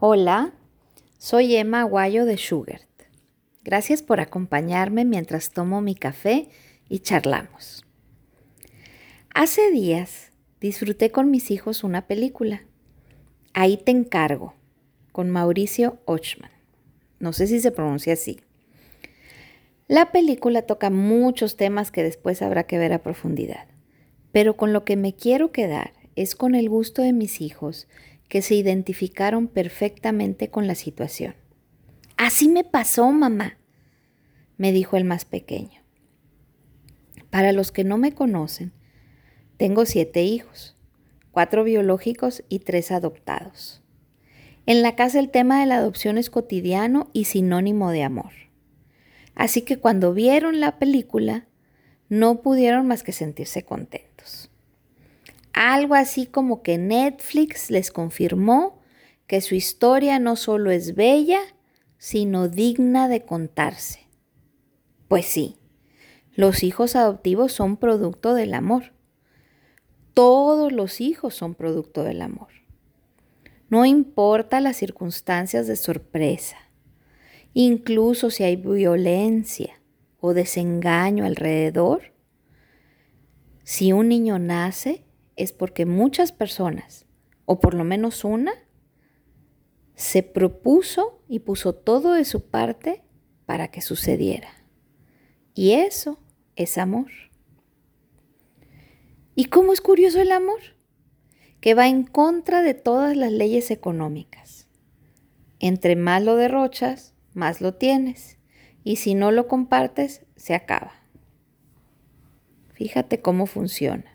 Hola, soy Emma Aguayo de Schubert. Gracias por acompañarme mientras tomo mi café y charlamos. Hace días disfruté con mis hijos una película. Ahí te encargo, con Mauricio Ochman. No sé si se pronuncia así. La película toca muchos temas que después habrá que ver a profundidad, pero con lo que me quiero quedar es con el gusto de mis hijos que se identificaron perfectamente con la situación. Así me pasó, mamá, me dijo el más pequeño. Para los que no me conocen, tengo siete hijos, cuatro biológicos y tres adoptados. En la casa el tema de la adopción es cotidiano y sinónimo de amor. Así que cuando vieron la película, no pudieron más que sentirse contentos. Algo así como que Netflix les confirmó que su historia no solo es bella, sino digna de contarse. Pues sí, los hijos adoptivos son producto del amor. Todos los hijos son producto del amor. No importa las circunstancias de sorpresa, incluso si hay violencia o desengaño alrededor, si un niño nace, es porque muchas personas, o por lo menos una, se propuso y puso todo de su parte para que sucediera. Y eso es amor. ¿Y cómo es curioso el amor? Que va en contra de todas las leyes económicas. Entre más lo derrochas, más lo tienes. Y si no lo compartes, se acaba. Fíjate cómo funciona.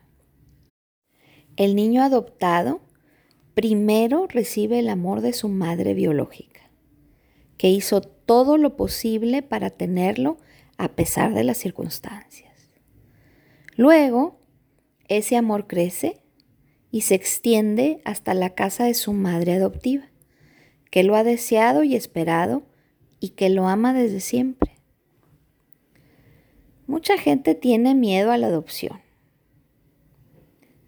El niño adoptado primero recibe el amor de su madre biológica, que hizo todo lo posible para tenerlo a pesar de las circunstancias. Luego, ese amor crece y se extiende hasta la casa de su madre adoptiva, que lo ha deseado y esperado y que lo ama desde siempre. Mucha gente tiene miedo a la adopción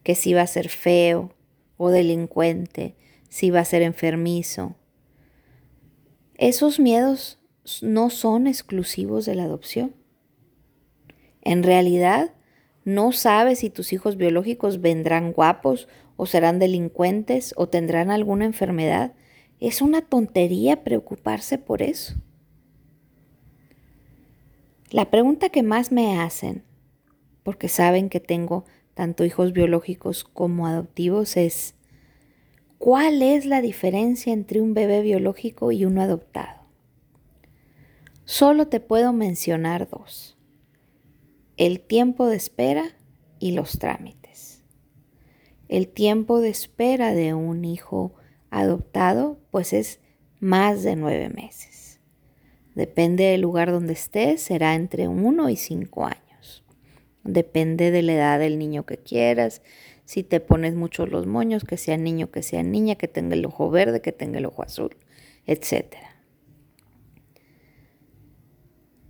que si va a ser feo o delincuente, si va a ser enfermizo. Esos miedos no son exclusivos de la adopción. En realidad, no sabes si tus hijos biológicos vendrán guapos o serán delincuentes o tendrán alguna enfermedad. Es una tontería preocuparse por eso. La pregunta que más me hacen, porque saben que tengo tanto hijos biológicos como adoptivos, es ¿cuál es la diferencia entre un bebé biológico y uno adoptado? Solo te puedo mencionar dos. El tiempo de espera y los trámites. El tiempo de espera de un hijo adoptado pues es más de nueve meses. Depende del lugar donde estés, será entre uno y cinco años. Depende de la edad del niño que quieras. Si te pones mucho los moños, que sea niño, que sea niña, que tenga el ojo verde, que tenga el ojo azul, etc.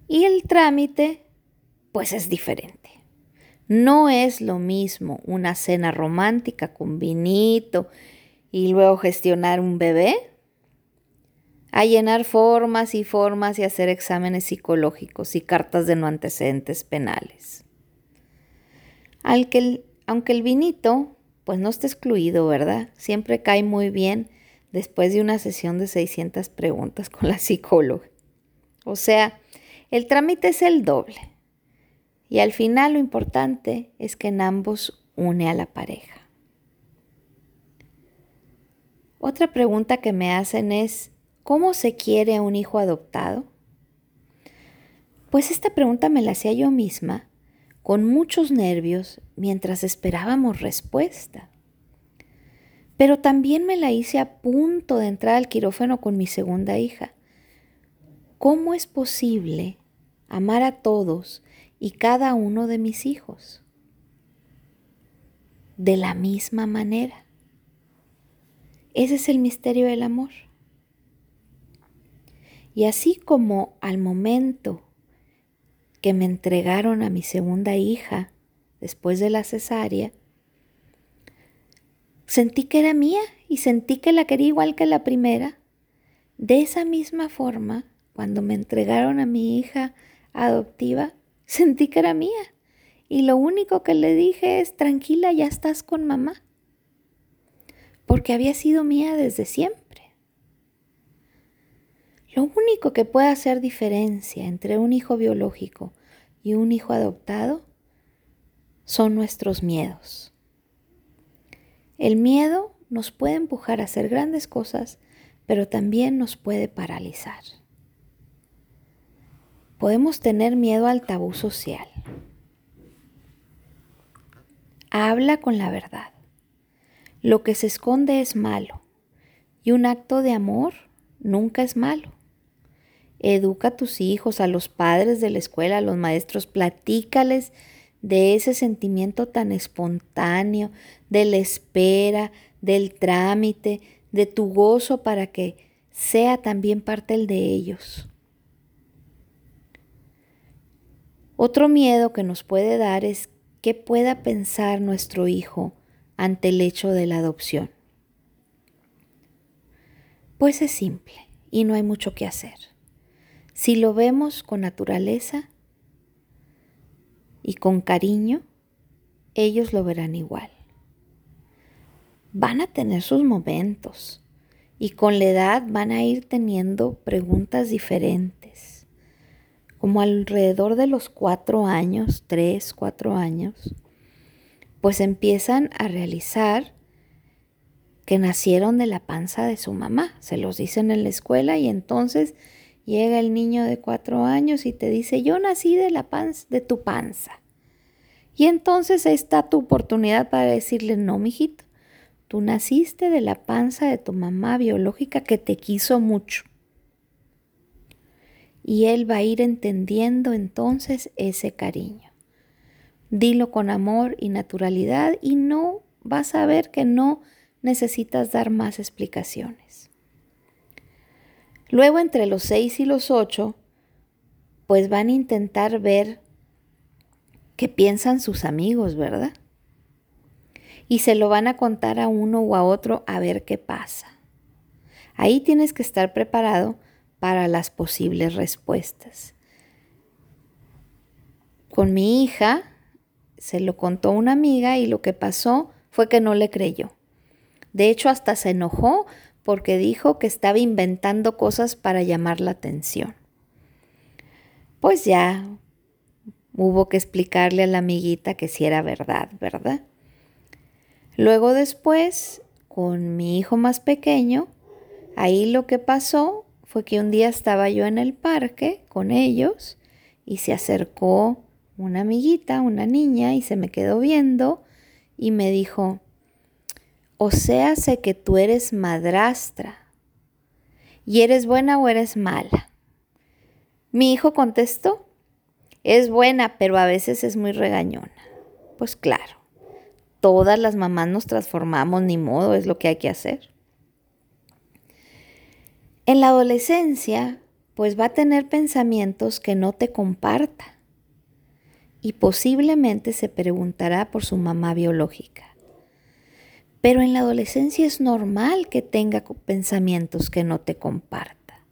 Y el trámite, pues es diferente. No es lo mismo una cena romántica con vinito y luego gestionar un bebé a llenar formas y formas y hacer exámenes psicológicos y cartas de no antecedentes penales aunque el vinito, pues no está excluido, ¿verdad? Siempre cae muy bien después de una sesión de 600 preguntas con la psicóloga. O sea, el trámite es el doble. Y al final lo importante es que en ambos une a la pareja. Otra pregunta que me hacen es, ¿cómo se quiere a un hijo adoptado? Pues esta pregunta me la hacía yo misma con muchos nervios mientras esperábamos respuesta. Pero también me la hice a punto de entrar al quirófano con mi segunda hija. ¿Cómo es posible amar a todos y cada uno de mis hijos? De la misma manera. Ese es el misterio del amor. Y así como al momento que me entregaron a mi segunda hija después de la cesárea, sentí que era mía y sentí que la quería igual que la primera, De esa misma forma, cuando me entregaron a mi hija adoptiva, sentí que era mía. Y lo único que le dije es, tranquila, ya estás con mamá. Porque había sido mía desde siempre. Lo único que puede hacer diferencia entre un hijo biológico y un hijo adoptado son nuestros miedos. El miedo nos puede empujar a hacer grandes cosas, pero también nos puede paralizar. Podemos tener miedo al tabú social. Habla con la verdad. Lo que se esconde es malo y un acto de amor nunca es malo. Educa a tus hijos, a los padres de la escuela, a los maestros, platícales de ese sentimiento tan espontáneo, de la espera, del trámite, de tu gozo para que sea también parte el de ellos. Otro miedo que nos puede dar es qué pueda pensar nuestro hijo ante el hecho de la adopción. Pues es simple y no hay mucho que hacer. Si lo vemos con naturaleza y con cariño, ellos lo verán igual. Van a tener sus momentos y con la edad van a ir teniendo preguntas diferentes. Como alrededor de los cuatro años, tres, cuatro años, pues empiezan a realizar que nacieron de la panza de su mamá. Se los dicen en la escuela y entonces Llega el niño de cuatro años y te dice, yo nací de la panza, de tu panza. Y entonces está tu oportunidad para decirle, no, mijito, tú naciste de la panza de tu mamá biológica que te quiso mucho. Y él va a ir entendiendo entonces ese cariño. Dilo con amor y naturalidad y no vas a ver que no necesitas dar más explicaciones. Luego entre los seis y los ocho, pues van a intentar ver qué piensan sus amigos, ¿verdad? Y se lo van a contar a uno o a otro a ver qué pasa. Ahí tienes que estar preparado para las posibles respuestas. Con mi hija se lo contó una amiga y lo que pasó fue que no le creyó. De hecho, hasta se enojó porque dijo que estaba inventando cosas para llamar la atención. Pues ya hubo que explicarle a la amiguita que sí era verdad, ¿verdad? Luego después, con mi hijo más pequeño, ahí lo que pasó fue que un día estaba yo en el parque con ellos y se acercó una amiguita, una niña, y se me quedó viendo y me dijo, o sea, sé que tú eres madrastra. ¿Y eres buena o eres mala? Mi hijo contestó, es buena, pero a veces es muy regañona. Pues claro, todas las mamás nos transformamos, ni modo, es lo que hay que hacer. En la adolescencia, pues va a tener pensamientos que no te comparta y posiblemente se preguntará por su mamá biológica. Pero en la adolescencia es normal que tenga pensamientos que no te comparta.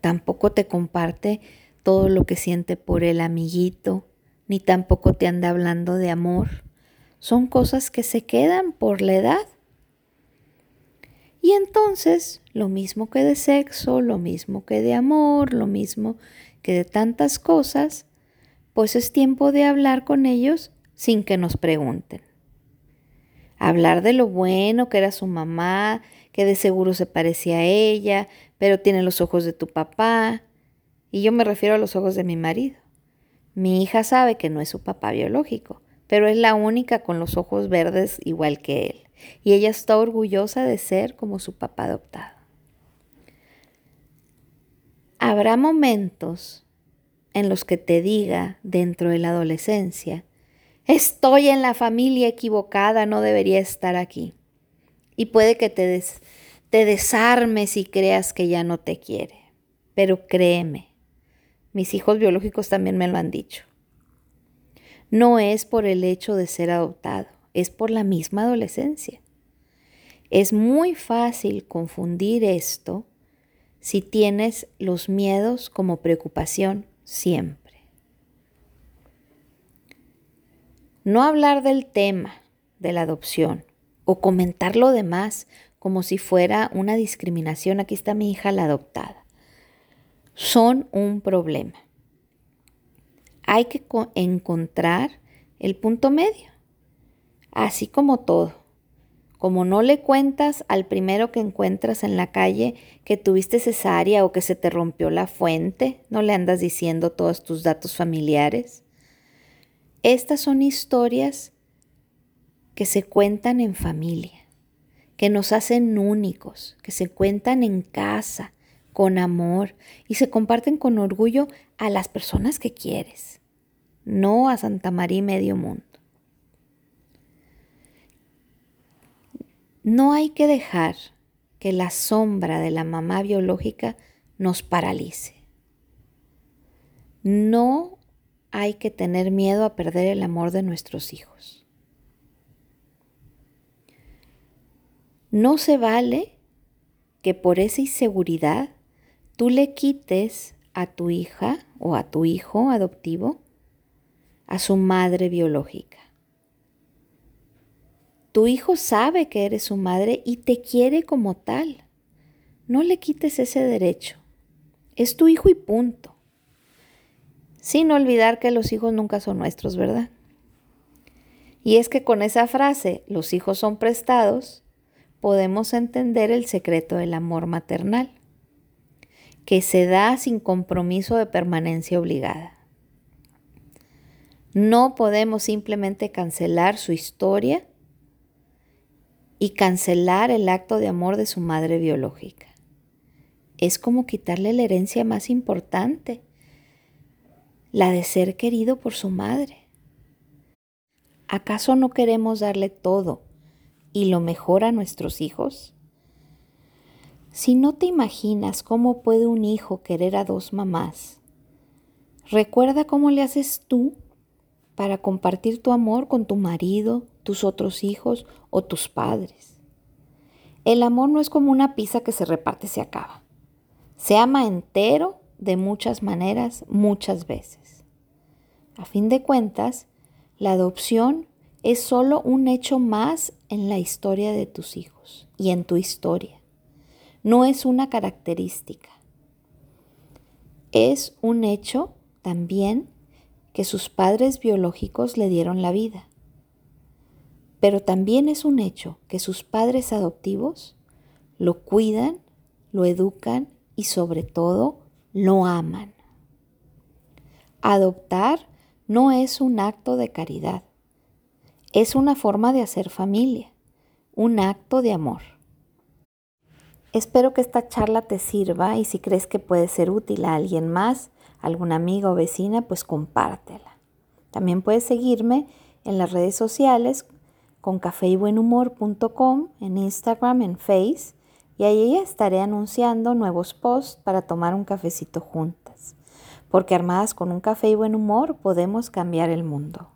Tampoco te comparte todo lo que siente por el amiguito, ni tampoco te anda hablando de amor. Son cosas que se quedan por la edad. Y entonces, lo mismo que de sexo, lo mismo que de amor, lo mismo que de tantas cosas, pues es tiempo de hablar con ellos sin que nos pregunten hablar de lo bueno que era su mamá, que de seguro se parecía a ella, pero tiene los ojos de tu papá. Y yo me refiero a los ojos de mi marido. Mi hija sabe que no es su papá biológico, pero es la única con los ojos verdes igual que él. Y ella está orgullosa de ser como su papá adoptado. Habrá momentos en los que te diga dentro de la adolescencia, estoy en la familia equivocada, no debería estar aquí. Y puede que te, te desarmes y creas que ya no te quiere. Pero créeme, mis hijos biológicos también me lo han dicho. No es por el hecho de ser adoptado, es por la misma adolescencia. Es muy fácil confundir esto si tienes los miedos como preocupación siempre. No hablar del tema de la adopción o comentar lo demás como si fuera una discriminación. Aquí está mi hija la adoptada. Son un problema. Hay que encontrar el punto medio, así como todo. Como no le cuentas al primero que encuentras en la calle que tuviste cesárea o que se te rompió la fuente, no le andas diciendo todos tus datos familiares. Estas son historias que se cuentan en familia, que nos hacen únicos, que se cuentan en casa, con amor y se comparten con orgullo a las personas que quieres, no a Santa María y medio mundo. No hay que dejar que la sombra de la mamá biológica nos paralice. No hay que tener miedo a perder el amor de nuestros hijos. No se vale que por esa inseguridad tú le quites a tu hija o a tu hijo adoptivo a su madre biológica. Tu hijo sabe que eres su madre y te quiere como tal. No le quites ese derecho. Es tu hijo y punto. Sin olvidar que los hijos nunca son nuestros, ¿verdad? Y es que con esa frase, los hijos son prestados, podemos entender el secreto del amor maternal, que se da sin compromiso de permanencia obligada. No podemos simplemente cancelar su historia y cancelar el acto de amor de su madre biológica. Es como quitarle la herencia más importante, la de ser querido por su madre. ¿Acaso no queremos darle todo y lo mejor a nuestros hijos? Si no te imaginas cómo puede un hijo querer a dos mamás, recuerda cómo le haces tú para compartir tu amor con tu marido, tus otros hijos o tus padres. El amor no es como una pizza que se reparte y se acaba. Se ama entero de muchas maneras, muchas veces. A fin de cuentas, la adopción es solo un hecho más en la historia de tus hijos y en tu historia. No es una característica. Es un hecho también que sus padres biológicos le dieron la vida. Pero también es un hecho que sus padres adoptivos lo cuidan, lo educan y sobre todo lo aman. Adoptar no es un acto de caridad, es una forma de hacer familia, un acto de amor. Espero que esta charla te sirva y si crees que puede ser útil a alguien más, alguna amiga o vecina, pues compártela. También puedes seguirme en las redes sociales con cafeybuenhumor.com, en Instagram, en Face, y ahí estaré anunciando nuevos posts para tomar un cafecito juntas, porque armadas con un café y buen humor podemos cambiar el mundo.